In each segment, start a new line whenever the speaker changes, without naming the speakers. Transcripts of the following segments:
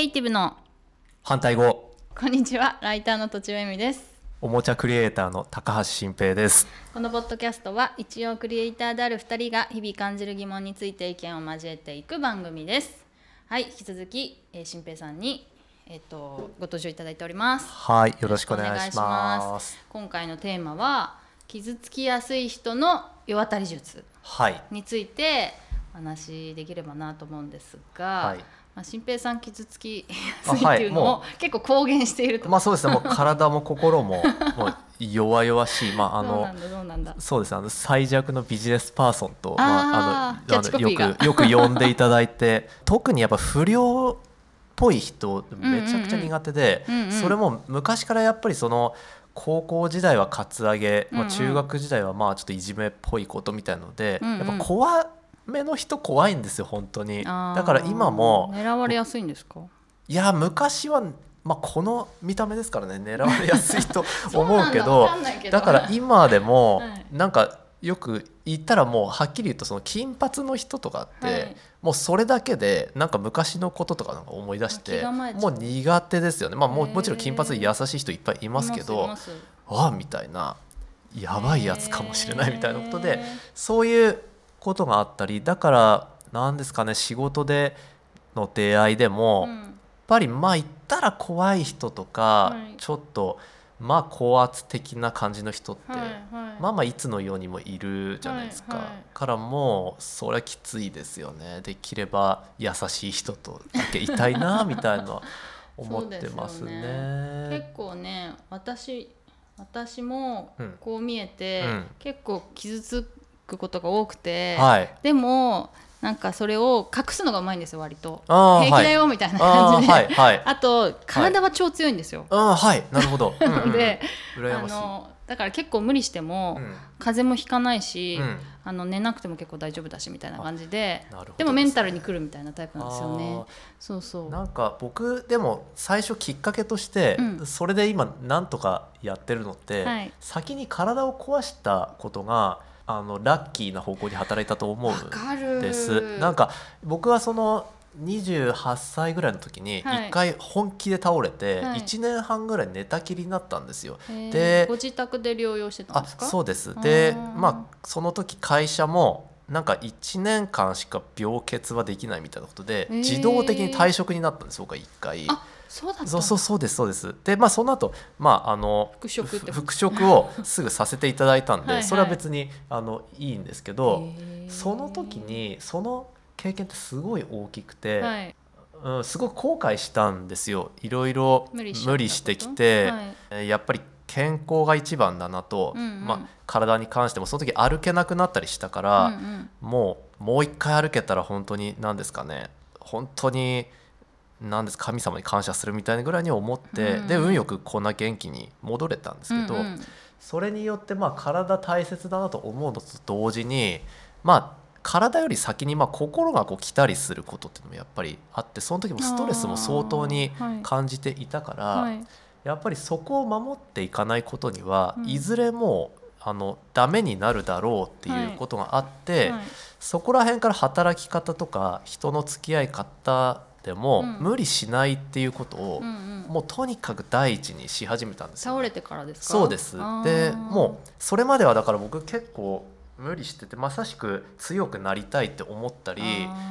エイティブの。
反対語。
こんにちは。ライターのとちおえみです。
おもちゃクリエイターの高橋新平です。
このポッドキャストは一応クリエイターである2人が日々感じる疑問について意見を交えていく番組です。はい引き続き、えー、新平さんにえっ、とご登場いただいております。
はいよろしくお願いします。
今回のテーマは傷つきやすい人の世渡り術
はい。
についてお話できればなと思うんですが、
はい
まあ、新平さん傷つき
あ
やすいっていうのを、
は
結構公言していると、
まあそうですね。もう体も心も もう弱々しい。まああの
そう
ですね。あの最弱のビジネスパーソンとまあ
キャッチコピーが。
よくよく呼んでいただいて特にやっぱ不良っぽい人めちゃくちゃ苦手で、
うんうんうん。
それも昔からやっぱりその高校時代はカツアゲ、まあ、中学時代はまあちょっといじめっぽいことみたいので、
うんうん。
やっぱ怖めの人怖いんですよ本当に。だから今も
狙われやすいんですか？
いや昔は、まあ、この見た目ですからね狙われやすいと 思うけど
だわか
ら今でも
はい。
なんかよく言ったらもうはっきり言うとその金髪の人とかって、
はい。
もうそれだけでなんか昔のこととかなんか思い出してもう苦手ですよね。まあももちろん金髪で優しい人いっぱいいますけ
い
どああみたいなやばいやつかもしれないみたいなことでそういうことがあったりだからなんですかね仕事での出会いでも、やっ
うん
ぱりまあ言ったら怖い人とか、
はい。
ちょっとまあ高圧的な感じの人って、
はいはい。
まあまあいつのようにもいるじゃないですか、
はいはい。
からもうそれはきついですよね。できれば優しい人とだけいたいなみたいな 思ってます
そうですよ
ね。
結構ね私私も
うん。
こう見えて、
うん。
結構傷つくことが多くて、
はい。
でもなんかそれを隠すのがうまいんですよ割と。平気だよみたいな感じで、
はいはい。
あと体は超強いんですよ、
あーはい。なるほど。うんうん。
あのだから結構無理しても、
うん。
風邪もひかないし、
うん。
あの寝なくても結構大丈夫だしみたいな感じで。
なるほど
でもメンタルにくるみたいなタイプなんですよね。そうそう。
なんか僕でも最初きっかけとして、
うん。
それで今なんとかやってるのって、
はい。
先に体を壊したことがあのラッキーな方向に働いたと思
わ
うんです。なんか僕はその28歳ぐらいの時に
はい。
一回本気で倒れて
はい。
1年半ぐらい寝たきりになったんですよ。
へー。
で
ご自宅で療養してたん
あ
ですか？
そうです。でまあその時会社もなんか1年間しか病欠はできないみたいなことで自動的に退職になったんです僕は1回。
あそうだ
そうそうですそうです。でまあその後まああの
復職
復職をすぐさせていただいたんで
はいはい。
それは別にあのいいんですけどその時にその経験ってすごい大きくて、
はい。
うん、すごく後悔したんですよ。いろいろ
無理し
てきて、
はい。
えーやっぱり健康が一番だなと、
うんうん。
まあ、体に関してもその時歩けなくなったりしたから、
うんうん。
もうもう一回歩けたら本当に何ですかね本当に何です神様に感謝するみたいなぐらいに思って、
うん。うん
で運よくこんな元気に戻れたんですけど、
うんうん。
それによってまあ体大切だなと思うのと同時にまあ体より先にまあ心がこう来たりすることっていうのもやっぱりあってその時もストレスも相当に感じていたから、
はい。
やっぱりそこを守っていかないことには、
うん。
いずれもうあのダメになるだろうっていうことがあって、
はい。
そこら辺から働き方とか人の付き合い方でも、
うん。
無理しないっていうことを、もうとにかく第一にし始めたんですよ、
倒れてからですか？
そうです。でもうそれまではだから僕結構無理しててまさしく強くなりたいって思ったり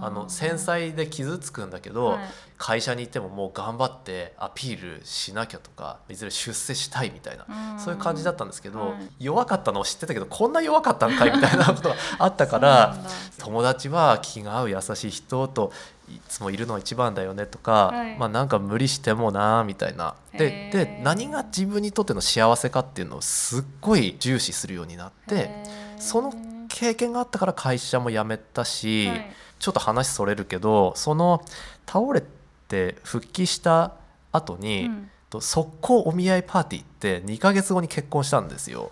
あ
の繊細で傷つくんだけど、
はい。
会社にいてももう頑張ってアピールしなきゃとかいずれ出世したいみたいな
うん。
そういう感じだったんですけど、
はい。
弱かったのを知ってたけどこんな弱かったんかいみたいなことがあったから 友達は気が合う優しい人といつもいるのが一番だよねとか、
はい。
まあなんか無理してもなみたいな。でで何が自分にとっての幸せかっていうのをすっごい重視するようになってその経験があったから会社も辞めたし、
はい。
ちょっと話それるけどその倒れて復帰した後に、
うん。
と速攻お見合いパーティーって2ヶ月後に結婚したんですよ。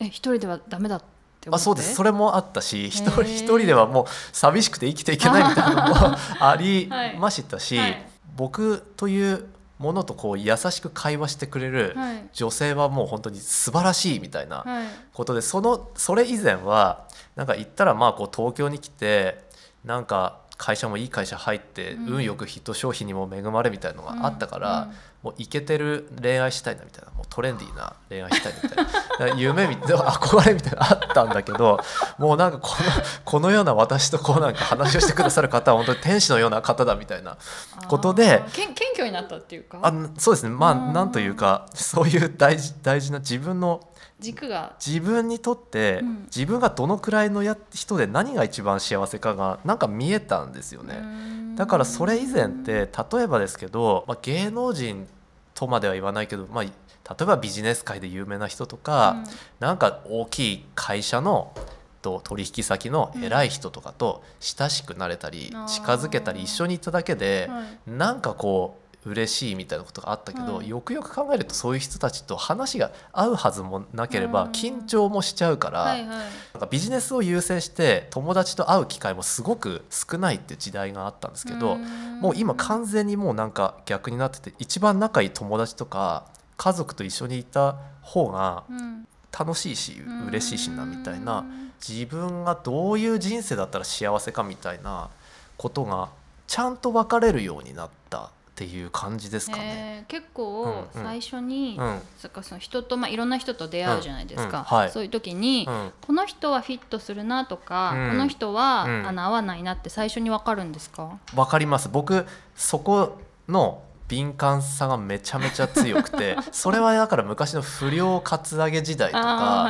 え一人ではダメだって思って
あそうです。それもあったし一人一人ではもう寂しくて生きていけないみたいなのもあり
はい。
ましたし、
はい。
僕というものとこう優しく会話してくれる
はい。
女性はもう本当に素晴らしいみたいな
はい。
ことでそのそれ以前はなんか言ったらまあこう東京に来てなんか会社もいい会社入って、
うん。
運よくヒット商品にも恵まれみたいなのがあったから、
うん
もうイケてる恋愛したいなみたいなもうトレンディーな恋愛したいみたいな。夢みたいな憧れみたいなのあったんだけど もうなんかこのこのような私とこうなんか話をしてくださる方は本当に天使のような方だみたいなことで
謙虚になったっていうか？
あそうですね。まあ
うん。
なんというかそういう大事大事な自分の
軸が。
自分にとって、
うん。
自分がどのくらいのや人で何が一番幸せかがなんか見えたんですよね。だからそれ以前って例えばですけど、まあ、芸能人とまでは言わないけど、まあ、例えばビジネス界で有名な人とか、なんか大きい会社のと取引先の偉い人とかと親しくなれたり、近づけたり一緒にいただけで、
はい。
なんかこう嬉しいみたいなことがあったけど、
はい
よくよく考えるとそういう人たちと話が合うはずもなければ
うん。
緊張もしちゃうから、
はいはい。
なんかビジネスを優先して友達と会う機会もすごく少ないっていう時代があったんですけど、もう今完全にもうなんか逆になってて一番仲いい友達とか家族と一緒にいた方が
うん。
楽しいし
うん
嬉しいしなみたいな自分がどういう人生だったら幸せかみたいなことがちゃんと分かれるようになったっていう感じですかね。
えー結構
うんうん。
最初に、
うん。
そっかその人と、まあ、いろんな人と出会うじゃないですか、
うんうんはい。
そういう時に、
うん。
この人はフィットするなとか、
うん。
この人は、
うん。
あの合わないなって最初に分かるんですか？
わかります。僕そこの敏感さがめちゃめちゃ強くて それはだから昔の不良カツアゲ時代とか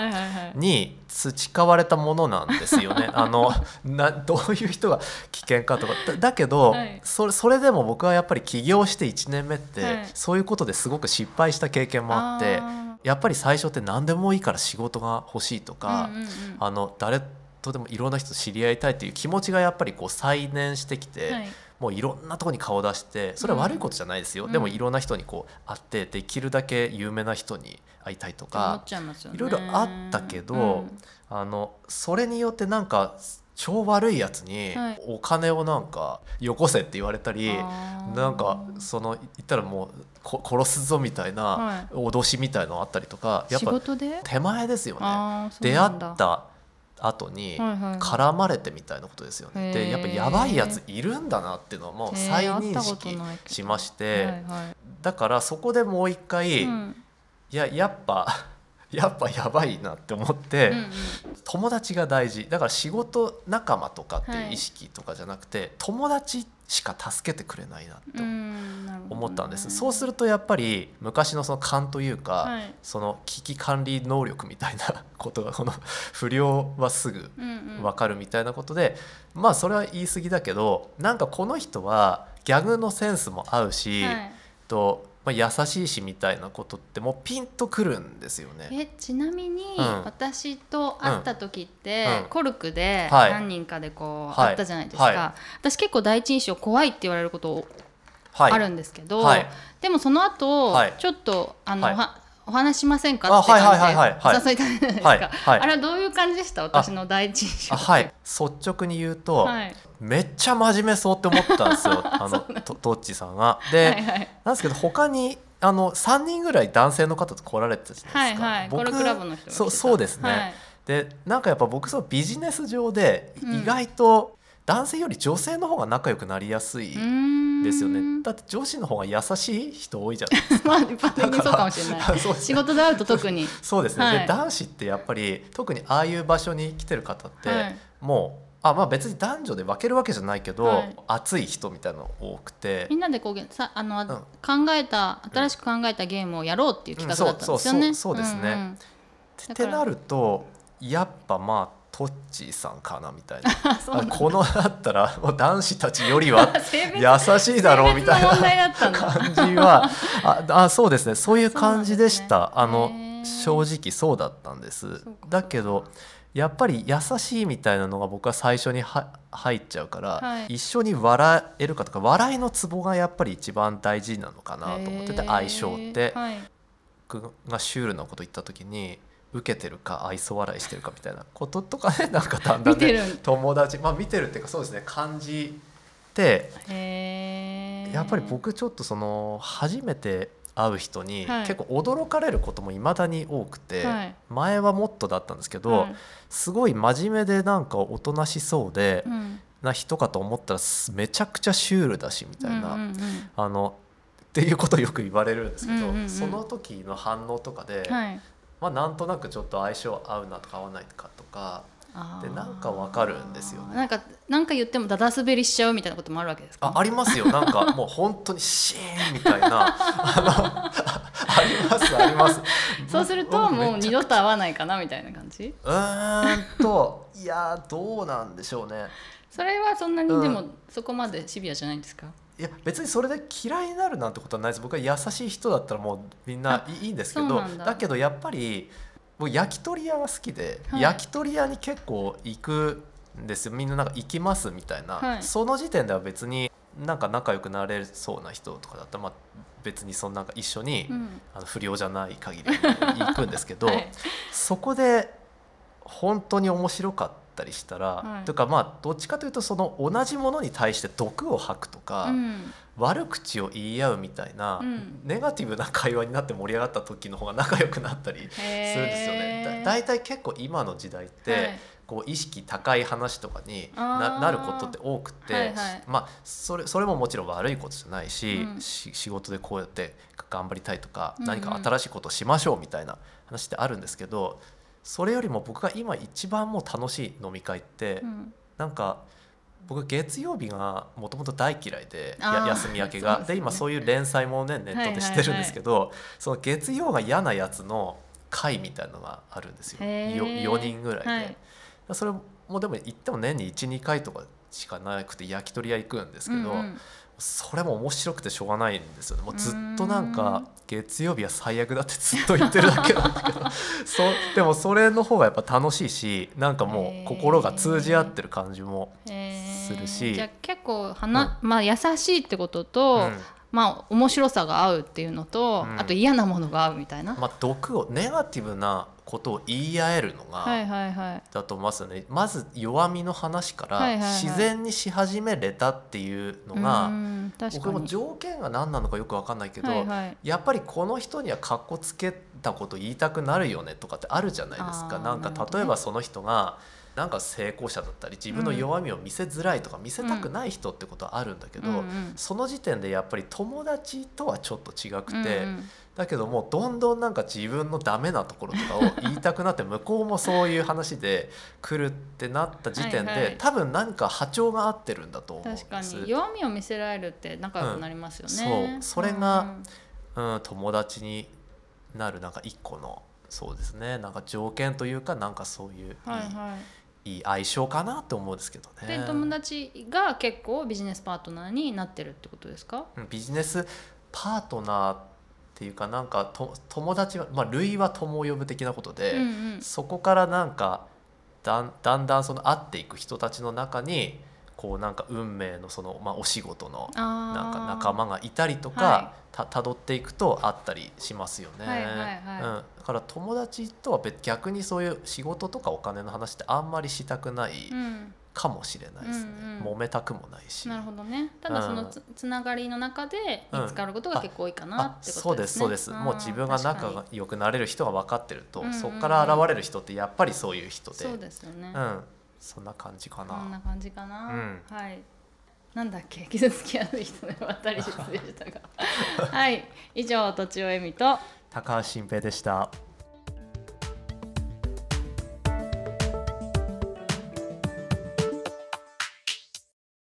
に培われたものなんですよね。あのなどういう人が危険かとか。だだけど、
はい。
それそれでも僕はやっぱり起業して1年目って、
はい。
そういうことですごく失敗した経験もあって
あ
やっぱり最初って何でもいいから仕事が欲しいと
ー
か、
うんうんうん。
あの誰とでもいろんな人と知り合いたいっていう気持ちがやっぱりこう再燃してきて、
はい
もういろんなとこに顔を出してそれは悪いことじゃないですよ、
うん。
でもいろんな人にこう会ってできるだけ有名な人に会いたいとか
ね。
いろいろあったけど、
うん。
あのそれによってなんか超悪いやつに
はい。
お金をなんかよこせって言われたり、
あー。
なんかその言ったらもうこ殺すぞみたいな
はい。
脅しみたいのあったりとかやっ
仕
ぱ手前ですよね。出会った後に
はいはいはい。
絡まれてみたいなことですよね。
へー。
でやっぱやばいやついるんだなっていうのをもう再認識しまして、
はいはい。
だからそこでもう一回、い
うん。
ややっぱ やっぱやばいなって思って、
うんうん。
友達が大事。だから仕事仲間とかって
はい
いう意識とかじゃなくて、友達しか助けてくれないなと思ったんです、そうするとやっぱり昔のその勘というか、
はい。
その危機管理能力みたいな ことがこの 不良はすぐ
うんうん。
分かるみたいなことで、まあそれは言い過ぎだけどなんかこの人はギャグのセンスも合うし、
はい。
とまあ、優しいしみたいなことってもうピンとくるんですよね。
えちなみに、
うん。
私と会った時って、
うん。
コルクで
はい。
何人かでこう、
はい。
会ったじゃないですか、
はい。
私結構第一印象怖いって言われること
はい、
あるんですけど、
はい。
でもその後、
はい。
ちょっとあの、
は
お話しませんか
あ
って感じで
はいはいはいはい
お誘いいたじゃないですか、
はいはい。
あれはどういう感じでした？私の第一印象
あはい。率直に言うと、
はい
めっちゃ真面目そうって思ったんですよ。あのとトッチさんが。で、
はいはい。
なんですけど他にあの3人ぐらい男性の方と来られてたじゃな
はいい
ですか。
はいコルクラブの人が来てた。
そうそうですね。
はい。
でなんかやっぱ僕そのビジネス上で
うん。
意外と男性より女性の方が仲良くなりやすいんですよね。だって女子の方が優しい人多いじゃないですか。
まあ一般的にそうかもしれない。
そう。です
仕事で会うと特に。
そうですね、
はい。
で男子ってやっぱり特にああいう場所に来てる方って、
はい。
もうあまあ別に男女で分けるわけじゃないけど、
はい。
熱い人みたいなの多くて。
みんなでこうさあの、考えた新しく考えたゲームをやろうっていう企画だったんですよね。
うん。そうそうそうですね。
んん
てってなるとやっぱまあトッチーさんかなみたいな。このだったらもう男子たちよりは 優しいだろうみたいな感じは。ああそうですね。そういう感じでした、
そうな
あの正直そうだったんです。だけどやっぱり優しいみたいなのが僕は最初には入っちゃうから、
はい。
一緒に笑えるかとか笑いのツボがやっぱり一番大事なのかなと思ってて相性って、
はい。
僕がシュールなこと言った時に受けてるか愛想笑いしてるかみたいなこととかね なんかだんだんね友達まあ見てるっていうかそうですね感じてやっぱり僕ちょっとその初めて会う人に
はい。
結構驚かれることもいまだに多くて、
はい。
前はもっとだったんですけど、
はい。
すごい真面目でなんかおとなしそうで、
うん。
な人かと思ったらすめちゃくちゃシュールだしみたいな、
うんうん
あのっていうことをよく言われるんですけど、
うんうんうん。
その時の反応とかで、
うんはい。
まあ、なんとなくちょっと相性合うなとか合わないかとかでなんかわかるんですよね。
なんかなんか言ってもダダ滑りしちゃうみたいなこともあるわけですか？
あありますよ。なんかもう本当にシーンみたいな。ありますあります。
そうすると
僕
もう二度と会わないかなみたいな感じ？
うーんといやーどうなんでしょうね。
それはそんなに
うん。
でもそこまでシビアじゃないんですか？
いや別にそれで嫌いになるなんてことはないです。僕は優しい人だったらもうみんないいんですけど
だ
けどやっぱり僕焼き鳥屋が好きで、
はい。
焼き鳥屋に結構行くんですよ。みんななんか行きますみたいな、
はい。
その時点では別になんか仲良くなれそうな人とかだったら、まあ、別にそのなんか一緒に、
うん。
あの不良じゃない限り行くんですけど、
はい。
そこで本当に面白かったりしたら、
はい。
とかまあどっちかというとその同じものに対して毒を吐くとか、
うん。
悪口を言い合うみたいな、
うん。
ネガティブな会話になって盛り上がった時の方が仲良くなったりするんですよね。だだいたい結構今の時代って、
はい。
こう意識高い話とかになることって多くて、
はいはい。
まあそれそれももちろん悪いことじゃないし,
うん。
し仕事でこうやって頑張りたいとか、
うんうん。
何か新しいことをしましょうみたいな話ってあるんですけどそれよりも僕が今一番もう楽しい飲み会って、
うん。
なんか僕月曜日がもともと大嫌いで休み明けが。で,、
ね。
今そういう連載もねネットでしてるんですけど、その月曜が嫌なやつの会みたいなのがあるんですよ。
へー。
よ4人ぐらいで、
はい。
それもでも行っても年に12回とかしかなくて焼き鳥屋行くんですけど、
うんうん
それも面白くてしょうがないんですよね。もうずっとなん
う
か
ん
月曜日は最悪だってずっと言ってるだけなんだけど。そでもそれの方がやっぱ楽しいしなんかもう心が通じ合ってる感じも、するし。
じゃあ結構はな、まあ優しいってことと、
うん。
まあ面白さが合うっていうのと、
うん。
あと嫌なものが合うみたいな、
まあ、毒をネガティブなことを言い合えるの
はい
が
はいはい。
だと思いますよね、まず弱みの話から
はいはいはい。
自然にし始めれたっていうのが、
うん確かに。
僕も条件が何なのかよく分かんないけど、
はいはい。
やっぱりこの人にはかっこつけたこと言いたくなるよねとかってあるじゃないですか。なんか例えばその人がなんか成功者だったり自分の弱みを見せづらいとか見せたくない人ってことはあるんだけど、
うんうん。
その時点でやっぱり友達とはちょっと違くて、
うんうん
だけどもうどんどんなんか自分のダメなところとかを言いたくなって向こうもそういう話で来るってなった時点で、
はいはい。
多分何か波長が合ってるんだと思うんです
確かに。弱みを見せられるって仲良くなりますよね、
うん。そう。それがうん、友達になるなんか一個のそうですね。なんか条件というかなんかそういう
はいはい。
いい相性かなと思うんですけどね。
で友達が結構ビジネスパートナーになってるってことですか？
うんビジネスパートナーっていうかなんかと友達は、まあ、類は友を呼ぶ的なことで、
うんうん。
そこからなんかだんだんだんその会っていく人たちの中にこうなんか運命のその、まあ、お仕事のなんか仲間がいたりとか、
は
た辿っていくとあったりしますよね。
はいはいはい。
うん、だから友達とは別逆にそういう仕事とかお金の話ってあんまりしたくない
うん
かもしれないですね。
うんうん。
揉めたくもないし。
なるほどね。ただそのつ,、つながりの中で見つかることが結構多いかな
あ
ってことですね、
そうですそうです、
ん。
もう自分が仲が良くなれる人が分かってると、
うんうんうん。
そこから現れる人ってやっぱりそういう人で。
にそうですよね、
うん、そんな感じかな。
こんな感じかな、
うん。
はい。なんだっけ？傷つきやすい人で渡り術でしたが。はい。以上とちおえみと。
高橋新平でした。